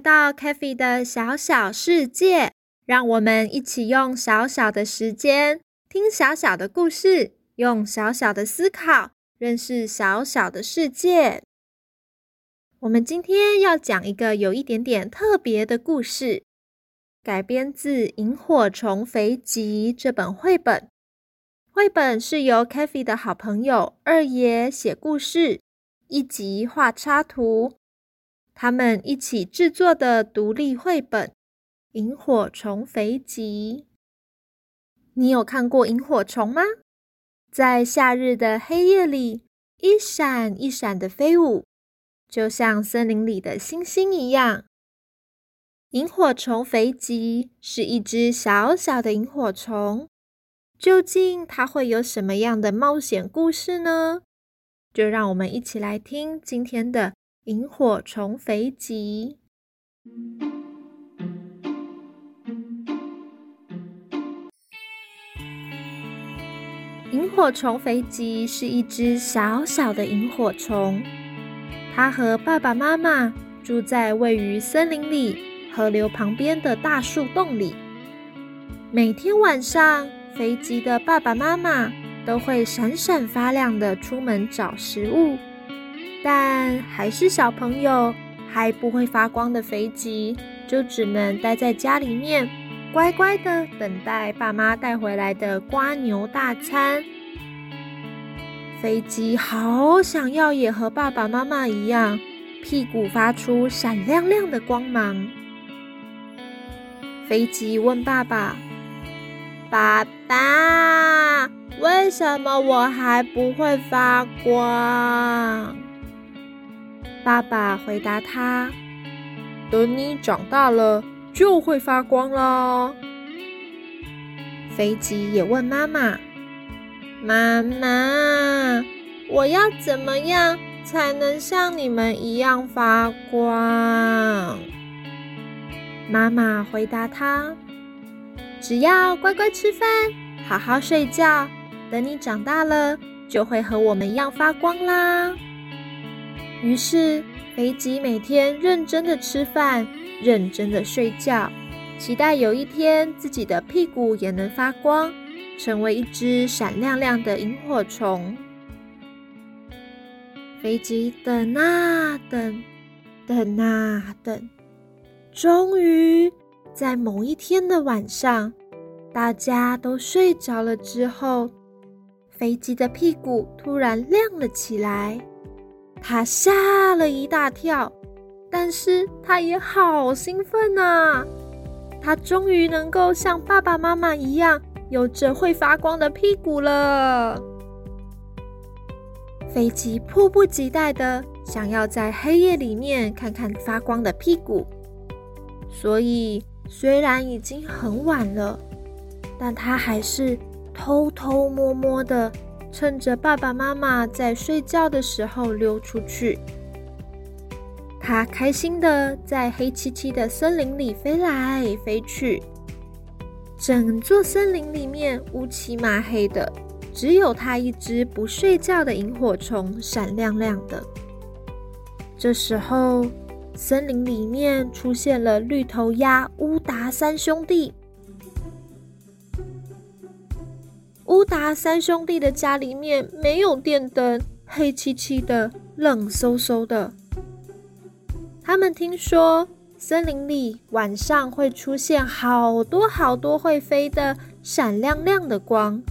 到 CaFi 的小小世界，让我们一起用小小的时间听小小的故事，用小小的思考认识小小的世界。我们今天要讲一个有一点点特别的故事，改编自《萤火虫肥吉》这本绘本。绘本是由 CaFi 的好朋友二爷写故事，一吉画插图。他们一起制作的独立绘本《萤火虫肥吉》，你有看过萤火虫吗？在夏日的黑夜里，一闪一闪的飞舞，就像森林里的星星一样。萤火虫肥吉是一只小小的萤火虫，究竟它会有什么样的冒险故事呢？就让我们一起来听今天的。萤火虫肥吉。萤火虫肥吉是一只小小的萤火虫，它和爸爸妈妈住在位于森林里河流旁边的大树洞里。每天晚上，肥吉的爸爸妈妈都会闪闪发亮的出门找食物。但还是小朋友，还不会发光的肥吉，就只能待在家里面，乖乖的等待爸妈带回来的瓜牛大餐。肥吉好想要也和爸爸妈妈一样，屁股发出闪亮亮的光芒。肥吉问爸爸：“爸爸，为什么我还不会发光？”爸爸回答他：“等你长大了，就会发光啦。”飞机也问妈妈：“妈妈，我要怎么样才能像你们一样发光？”妈妈回答他：“只要乖乖吃饭，好好睡觉，等你长大了，就会和我们一样发光啦。”于是，肥吉每天认真的吃饭，认真的睡觉，期待有一天自己的屁股也能发光，成为一只闪亮亮的萤火虫。肥吉等啊等，等啊等，终于在某一天的晚上，大家都睡着了之后，肥吉的屁股突然亮了起来。他吓了一大跳，但是他也好兴奋呐！他终于能够像爸爸妈妈一样，有着会发光的屁股了。飞机迫不及待的想要在黑夜里面看看发光的屁股，所以虽然已经很晚了，但他还是偷偷摸摸的。趁着爸爸妈妈在睡觉的时候溜出去，他开心的在黑漆漆的森林里飞来飞去。整座森林里面乌漆嘛黑的，只有他一只不睡觉的萤火虫闪亮亮的。这时候，森林里面出现了绿头鸭乌达三兄弟。乌达三兄弟的家里面没有电灯，黑漆漆的，冷飕飕的。他们听说森林里晚上会出现好多好多会飞的闪亮亮的光，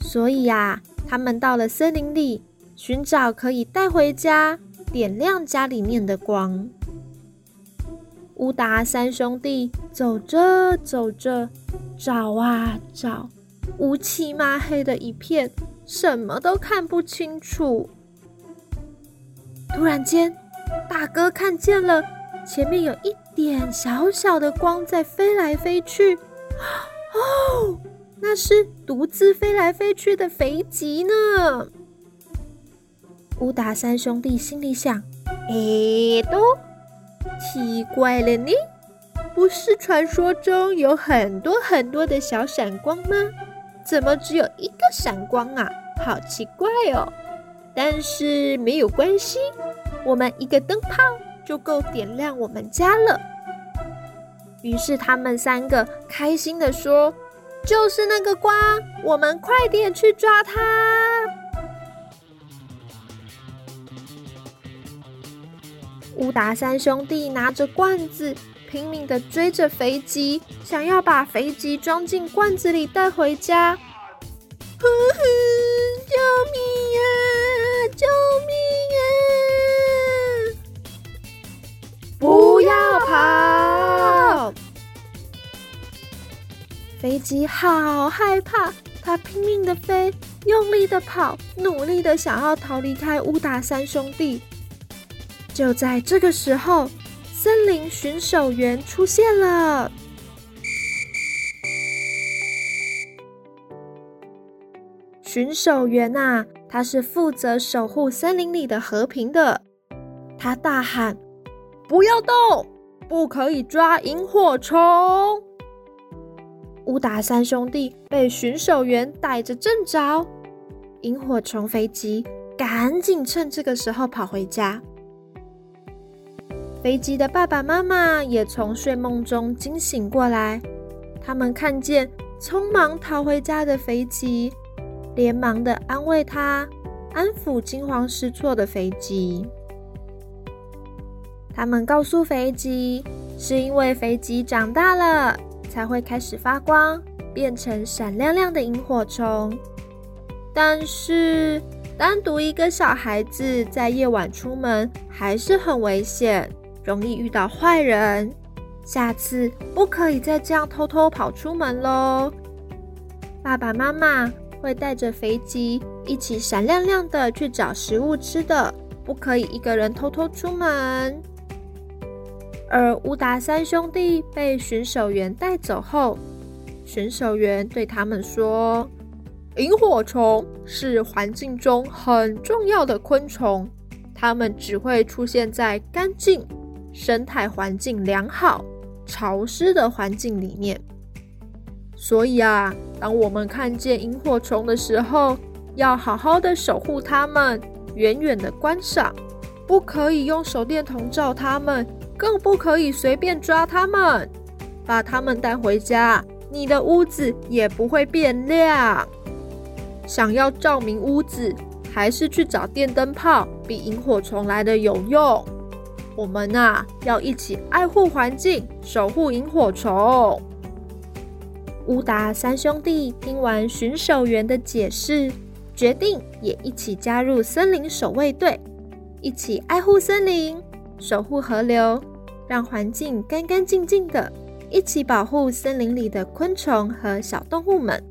所以呀，他们到了森林里寻找可以带回家点亮家里面的光。乌达三兄弟走着走着，找啊找，乌漆嘛黑的一片，什么都看不清楚。突然间，大哥看见了，前面有一点小小的光在飞来飞去。哦，那是独自飞来飞去的肥吉呢。乌达三兄弟心里想：诶，都。奇怪了呢，不是传说中有很多很多的小闪光吗？怎么只有一个闪光啊？好奇怪哦！但是没有关系，我们一个灯泡就够点亮我们家了。于是他们三个开心地说：“就是那个光，我们快点去抓它！”乌达三兄弟拿着罐子，拼命的追着肥吉，想要把肥吉装进罐子里带回家。呼呼！救命呀！救命呀！不要跑！肥吉好害怕，它拼命的飞，用力的跑，努力的想要逃离开乌达三兄弟。就在这个时候，森林巡守员出现了。巡守员呐，他是负责守护森林里的和平的。他大喊：“不要动，不可以抓萤火虫！”乌达三兄弟被巡守员逮着正着，萤火虫飞机赶紧趁这个时候跑回家。肥吉的爸爸妈妈也从睡梦中惊醒过来，他们看见匆忙逃回家的肥吉，连忙的安慰他，安抚惊慌失措的肥吉。他们告诉肥吉，是因为肥吉长大了，才会开始发光，变成闪亮亮的萤火虫。但是，单独一个小孩子在夜晚出门还是很危险。容易遇到坏人，下次不可以再这样偷偷跑出门喽。爸爸妈妈会带着肥吉一起闪亮亮的去找食物吃的，不可以一个人偷偷出门。而乌达三兄弟被巡守员带走后，巡守员对他们说：“萤火虫是环境中很重要的昆虫，它们只会出现在干净。”生态环境良好、潮湿的环境里面，所以啊，当我们看见萤火虫的时候，要好好的守护它们，远远的观赏，不可以用手电筒照它们，更不可以随便抓它们。把它们带回家，你的屋子也不会变亮。想要照明屋子，还是去找电灯泡，比萤火虫来的有用。我们、啊，要一起爱护环境，守护萤火虫。乌达三兄弟听完巡守员的解释，决定也一起加入森林守卫队，一起爱护森林，守护河流，让环境干干净净的，一起保护森林里的昆虫和小动物们。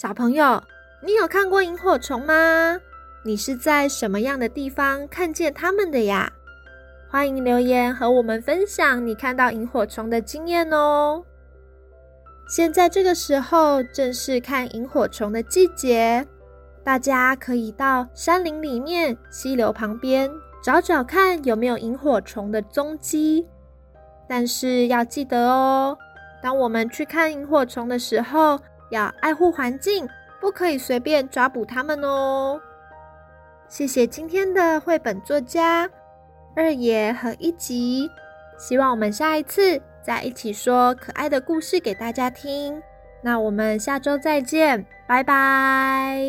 小朋友，你有看过萤火虫吗？你是在什么样的地方看见它们的呀？欢迎留言和我们分享你看到萤火虫的经验哦。现在这个时候正是看萤火虫的季节，大家可以到山林里面、溪流旁边找找看有没有萤火虫的踪迹。但是要记得哦，当我们去看萤火虫的时候，要爱护环境，不可以随便抓捕它们哦。谢谢今天的绘本作家二爷和一吉，希望我们下一次再一起说可爱的故事给大家听。那我们下周再见，拜拜。